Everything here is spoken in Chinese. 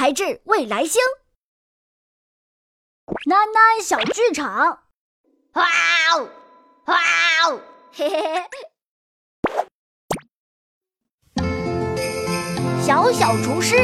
才智未来星。囡囡小剧场，哇哦，哇哦，嘿嘿嘿。小小厨师